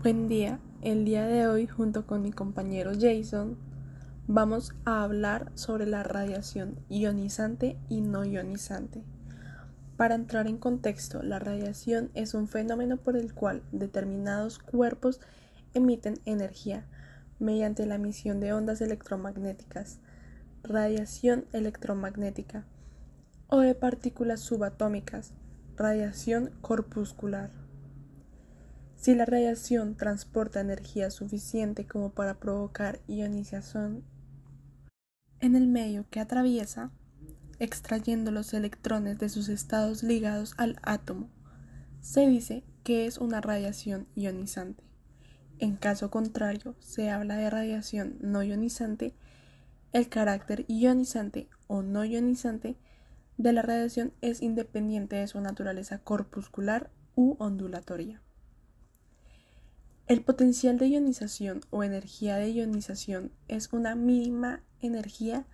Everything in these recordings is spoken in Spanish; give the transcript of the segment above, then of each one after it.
Buen día, el día de hoy junto con mi compañero Jason vamos a hablar sobre la radiación ionizante y no ionizante. Para entrar en contexto, la radiación es un fenómeno por el cual determinados cuerpos emiten energía mediante la emisión de ondas electromagnéticas, radiación electromagnética o de partículas subatómicas, radiación corpuscular. Si la radiación transporta energía suficiente como para provocar ionización en el medio que atraviesa, extrayendo los electrones de sus estados ligados al átomo, se dice que es una radiación ionizante. En caso contrario, se habla de radiación no ionizante. El carácter ionizante o no ionizante de la radiación es independiente de su naturaleza corpuscular u ondulatoria. El potencial de ionización o energía de ionización es una mínima energía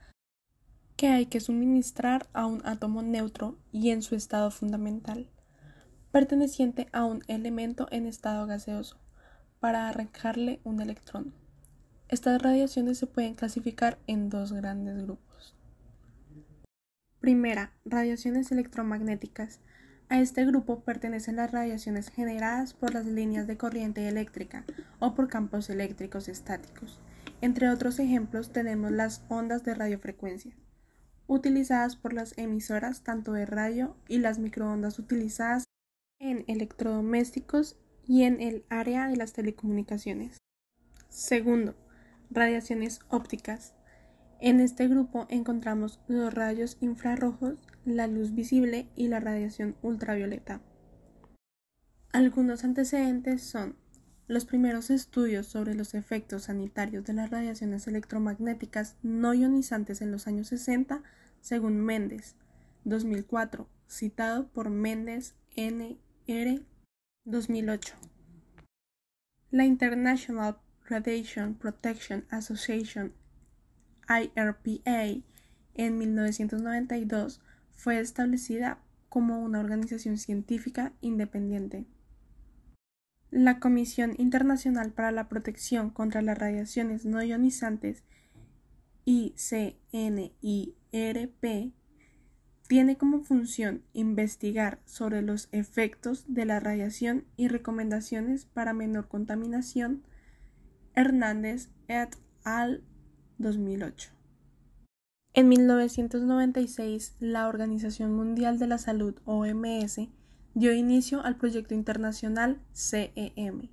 que hay que suministrar a un átomo neutro y en su estado fundamental, perteneciente a un elemento en estado gaseoso, para arrancarle un electrón. Estas radiaciones se pueden clasificar en dos grandes grupos. Primera, radiaciones electromagnéticas a este grupo pertenecen las radiaciones generadas por las líneas de corriente eléctrica o por campos eléctricos estáticos. Entre otros ejemplos tenemos las ondas de radiofrecuencia, utilizadas por las emisoras tanto de radio y las microondas utilizadas en electrodomésticos y en el área de las telecomunicaciones. Segundo, radiaciones ópticas. En este grupo encontramos los rayos infrarrojos, la luz visible y la radiación ultravioleta. Algunos antecedentes son los primeros estudios sobre los efectos sanitarios de las radiaciones electromagnéticas no ionizantes en los años 60, según Méndez, 2004, citado por Méndez N.R. 2008. La International Radiation Protection Association IRPA en 1992 fue establecida como una organización científica independiente. La Comisión Internacional para la Protección contra las Radiaciones No Ionizantes ICNIRP tiene como función investigar sobre los efectos de la radiación y recomendaciones para menor contaminación. Hernández et al. 2008. En 1996, la Organización Mundial de la Salud, OMS, dio inicio al proyecto internacional CEM.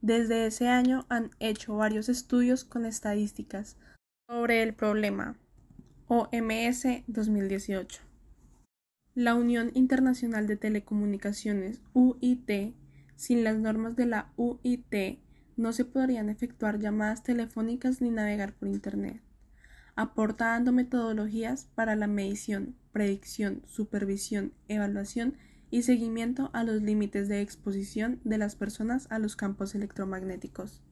Desde ese año han hecho varios estudios con estadísticas sobre el problema. OMS 2018. La Unión Internacional de Telecomunicaciones, UIT, sin las normas de la UIT, no se podrían efectuar llamadas telefónicas ni navegar por Internet. Aporta dando metodologías para la medición, predicción, supervisión, evaluación y seguimiento a los límites de exposición de las personas a los campos electromagnéticos.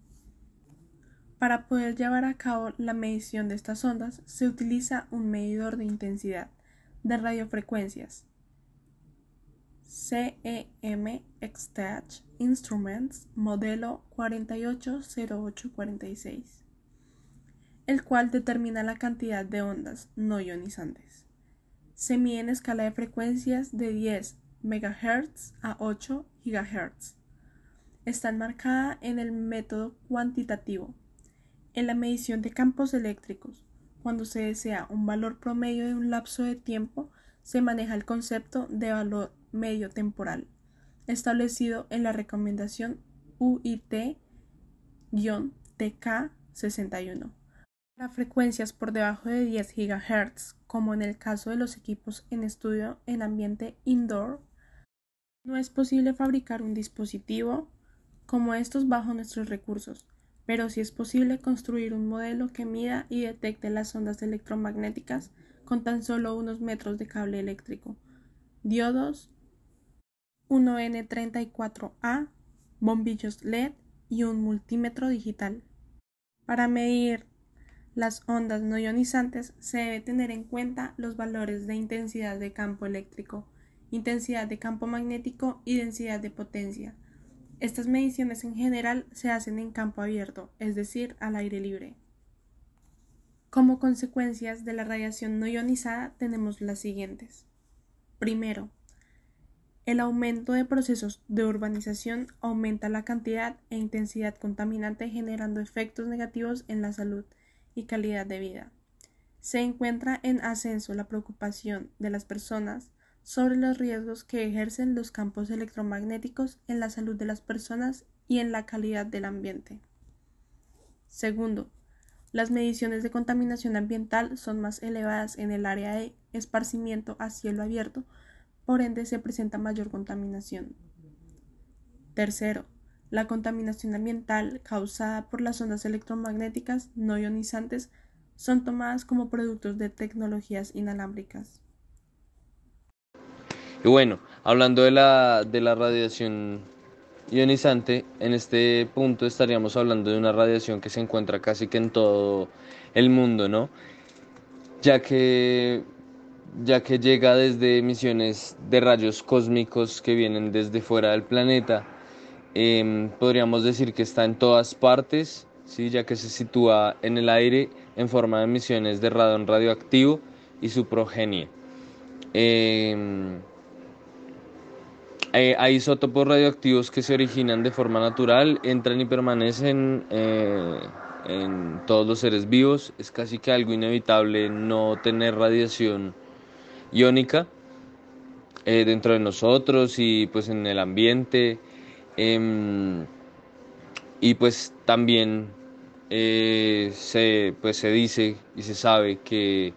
Para poder llevar a cabo la medición de estas ondas se utiliza un medidor de intensidad de radiofrecuencias CEM Extach Instruments modelo 480846, el cual determina la cantidad de ondas no ionizantes. Se mide en escala de frecuencias de 10 MHz a 8 GHz. Está enmarcada en el método cuantitativo. En la medición de campos eléctricos, cuando se desea un valor promedio de un lapso de tiempo, se maneja el concepto de valor medio temporal, establecido en la recomendación UIT-TK61. Para frecuencias por debajo de 10 GHz, como en el caso de los equipos en estudio en ambiente indoor, no es posible fabricar un dispositivo como estos bajo nuestros recursos, pero sí es posible construir un modelo que mida y detecte las ondas electromagnéticas con tan solo unos metros de cable eléctrico, diodos 1N34A, bombillos LED y un multímetro digital. Para medir las ondas no ionizantes se debe tener en cuenta los valores de intensidad de campo eléctrico, intensidad de campo magnético y densidad de potencia. Estas mediciones en general se hacen en campo abierto, es decir, al aire libre. Como consecuencias de la radiación no ionizada tenemos las siguientes. Primero, el aumento de procesos de urbanización aumenta la cantidad e intensidad contaminante generando efectos negativos en la salud y calidad de vida. Se encuentra en ascenso la preocupación de las personas sobre los riesgos que ejercen los campos electromagnéticos en la salud de las personas y en la calidad del ambiente. Segundo, las mediciones de contaminación ambiental son más elevadas en el área de esparcimiento a cielo abierto por ende se presenta mayor contaminación. Tercero, la contaminación ambiental causada por las ondas electromagnéticas no ionizantes son tomadas como productos de tecnologías inalámbricas. Y bueno, hablando de la, de la radiación ionizante, en este punto estaríamos hablando de una radiación que se encuentra casi que en todo el mundo, ¿no? Ya que ya que llega desde emisiones de rayos cósmicos que vienen desde fuera del planeta. Em, podríamos decir que está en todas partes, ¿sí? ya que se sitúa en el aire en forma de emisiones de radón radioactivo y su progenie. Em, hay isótopos radioactivos que se originan de forma natural, entran y permanecen eh, en todos los seres vivos. Es casi que algo inevitable no tener radiación iónica eh, dentro de nosotros y pues en el ambiente. Em, y pues también eh, se, pues se dice y se sabe que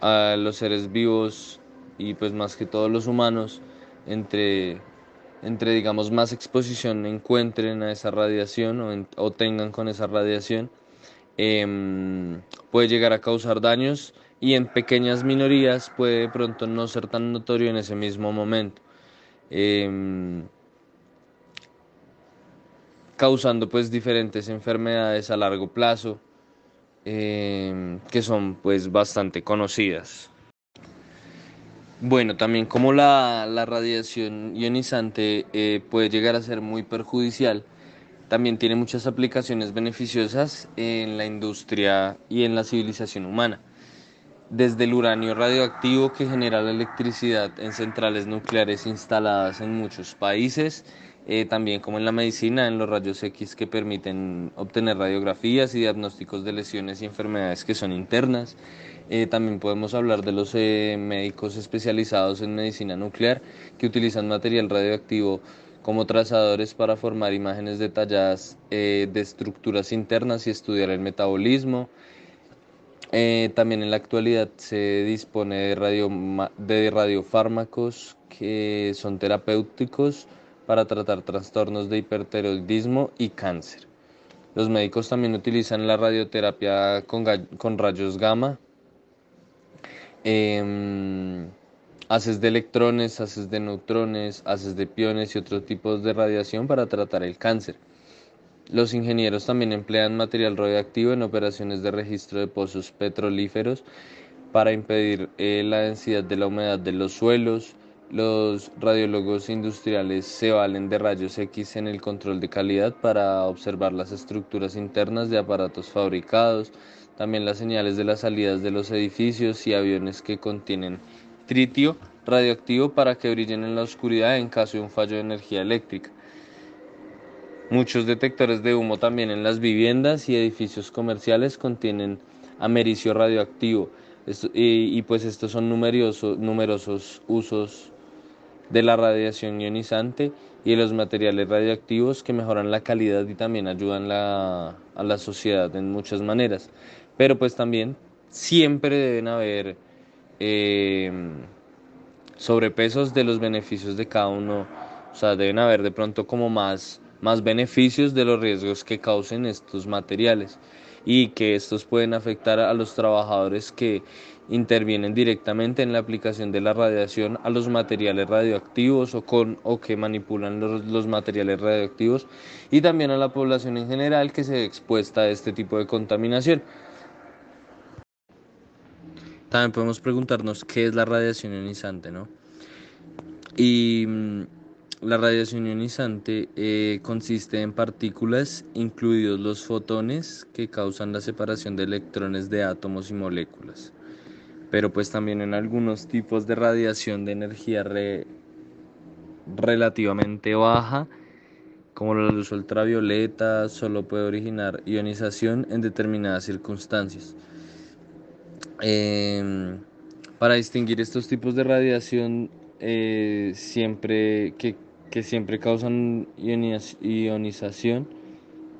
a los seres vivos y pues más que todos los humanos entre, entre digamos más exposición encuentren a esa radiación o, tengan con esa radiación em, puede llegar a causar daños y en pequeñas minorías puede de pronto no ser tan notorio en ese mismo momento. Em, causando pues diferentes enfermedades a largo plazo em, que son pues bastante conocidas. Bueno, también como la, radiación ionizante eh, puede llegar a ser muy perjudicial, también tiene muchas aplicaciones beneficiosas en la industria y en la civilización humana desde el uranio radioactivo que genera la electricidad en centrales nucleares instaladas en muchos países, eh, también como en la medicina, en los rayos X que permiten obtener radiografías y diagnósticos de lesiones y enfermedades que son internas. Eh, también podemos hablar de los eh, médicos especializados en medicina nuclear que utilizan material radioactivo como trazadores para formar imágenes detalladas de estructuras internas y estudiar el metabolismo. Eh, también en la actualidad se dispone de, radio, de radiofármacos que son terapéuticos para tratar trastornos de hipertiroidismo y cáncer. Los médicos también utilizan la radioterapia con, rayos gamma, eh, haces de electrones, haces de neutrones, haces de piones y otros tipos de radiación para tratar el cáncer. Los ingenieros también emplean material radioactivo en operaciones de registro de pozos petrolíferos para impedir eh, la densidad de la humedad de los suelos. Los radiólogos industriales se valen de rayos X en el control de calidad para observar las estructuras internas de aparatos fabricados, también las señales de las salidas de los edificios y aviones que contienen tritio radioactivo para que brillen en la oscuridad en caso de un fallo de energía eléctrica. Muchos detectores de humo también en las viviendas y edificios comerciales contienen americio radioactivo y, pues estos son numerosos, numerosos usos de la radiación ionizante y de los materiales radioactivos que mejoran la calidad y también ayudan a la sociedad en muchas maneras. Pero pues también siempre deben haber eh, sobrepesos de los beneficios de cada uno, o sea, deben haber de pronto como más más beneficios de los riesgos que causen estos materiales y que estos pueden afectar a los trabajadores que intervienen directamente en la aplicación de la radiación a los materiales radioactivos o, con, o que manipulan los, materiales radioactivos y también a la población en general que se expuesta a este tipo de contaminación. También podemos preguntarnos qué es la radiación ionizante, ¿no? Y mm, la radiación ionizante eh, consiste en partículas, incluidos los fotones, que causan la separación de electrones de átomos y moléculas. Pero pues también en algunos tipos de radiación de energía relativamente baja, como la luz ultravioleta, solo puede originar ionización en determinadas circunstancias. Em, para distinguir estos tipos de radiación, eh, siempre que, siempre causan ionización,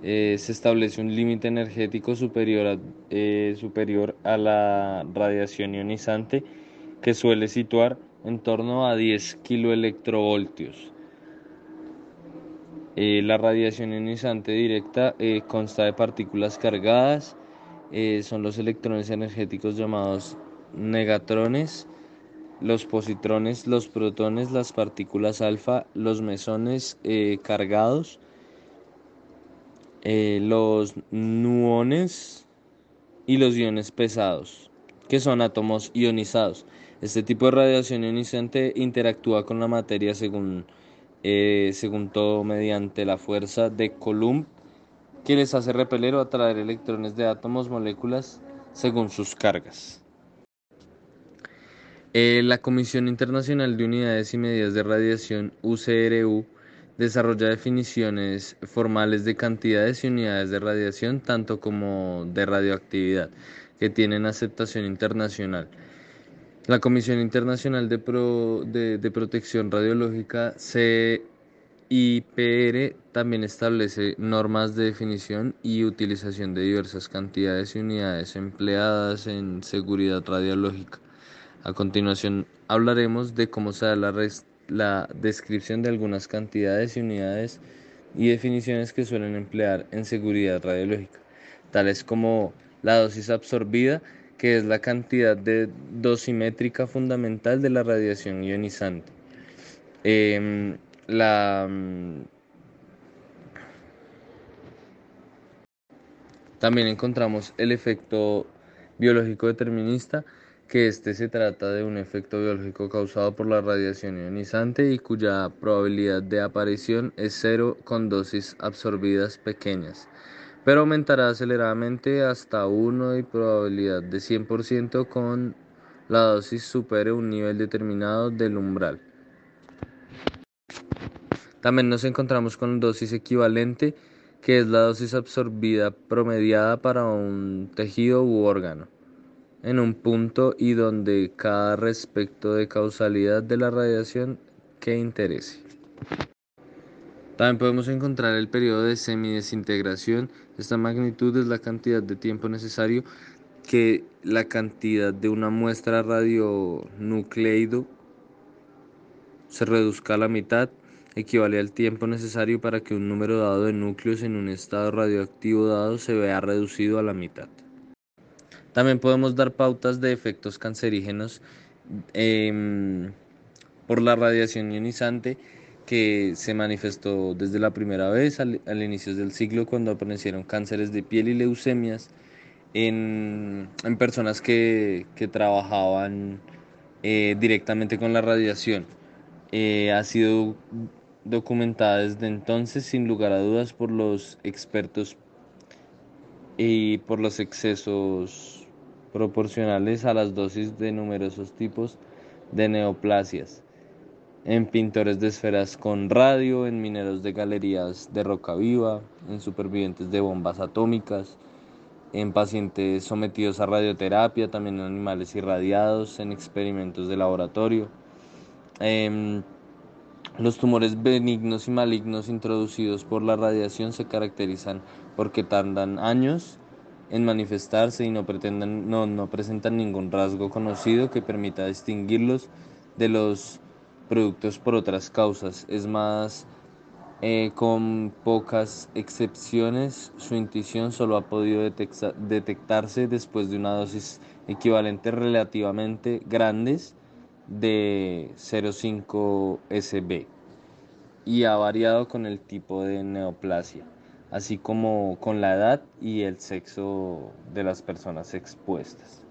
eh, se establece un límite energético superior a, eh, superior a la radiación ionizante que suele situar en torno a 10 kiloelectrovoltios. la radiación ionizante directa consta de partículas cargadas, son los electrones energéticos llamados negatrones, los positrones, los protones, las partículas alfa, los mesones eh, cargados, eh, los nuones y los iones pesados, que son átomos ionizados. Este tipo de radiación ionizante interactúa con la materia según, eh, según todo mediante la fuerza de Coulomb que les hace repeler o atraer electrones de átomos, moléculas, según sus cargas. Eh, la Comisión Internacional de Unidades y Medidas de Radiación, UCRU, desarrolla definiciones formales de cantidades y unidades de radiación, tanto como de radioactividad, que tienen aceptación internacional. La Comisión Internacional de, de Protección Radiológica, CIPR, también establece normas de definición y utilización de diversas cantidades y unidades empleadas en seguridad radiológica. A continuación hablaremos de cómo se da la, descripción de algunas cantidades y unidades y definiciones que suelen emplear en seguridad radiológica, tales como la dosis absorbida, que es la cantidad de dosimétrica fundamental de la radiación ionizante. Em, la, mm, también encontramos el efecto biológico determinista, que este se trata de un efecto biológico causado por la radiación ionizante y cuya probabilidad de aparición es cero con dosis absorbidas pequeñas, pero aumentará aceleradamente hasta 1 y probabilidad de 100% con la dosis supere un nivel determinado del umbral. También nos encontramos con dosis equivalente, que es la dosis absorbida promediada para un tejido u órgano en un punto y donde cada respecto de causalidad de la radiación que interese. También podemos encontrar el periodo de semidesintegración. Esta magnitud es la cantidad de tiempo necesario que la cantidad de una muestra radionucleido se reduzca a la mitad, equivale al tiempo necesario para que un número dado de núcleos en un estado radioactivo dado se vea reducido a la mitad. También podemos dar pautas de efectos cancerígenos em, por la radiación ionizante que se manifestó desde la primera vez al, inicio del siglo cuando aparecieron cánceres de piel y leucemias en, personas que, trabajaban eh, directamente con la radiación. Eh, ha sido documentada desde entonces sin lugar a dudas por los expertos y por los excesos proporcionales a las dosis de numerosos tipos de neoplasias, en pintores de esferas con radio, en mineros de galerías de roca viva, en supervivientes de bombas atómicas, en pacientes sometidos a radioterapia, también en animales irradiados, en experimentos de laboratorio. Em, los tumores benignos y malignos introducidos por la radiación se caracterizan porque tardan años en manifestarse y no, pretenden, no, no presentan ningún rasgo conocido que permita distinguirlos de los productos por otras causas. Es más, eh, con pocas excepciones, su intuición solo ha podido detectarse después de una dosis equivalente relativamente grandes de 0,5 SB y ha variado con el tipo de neoplasia así como con la edad y el sexo de las personas expuestas.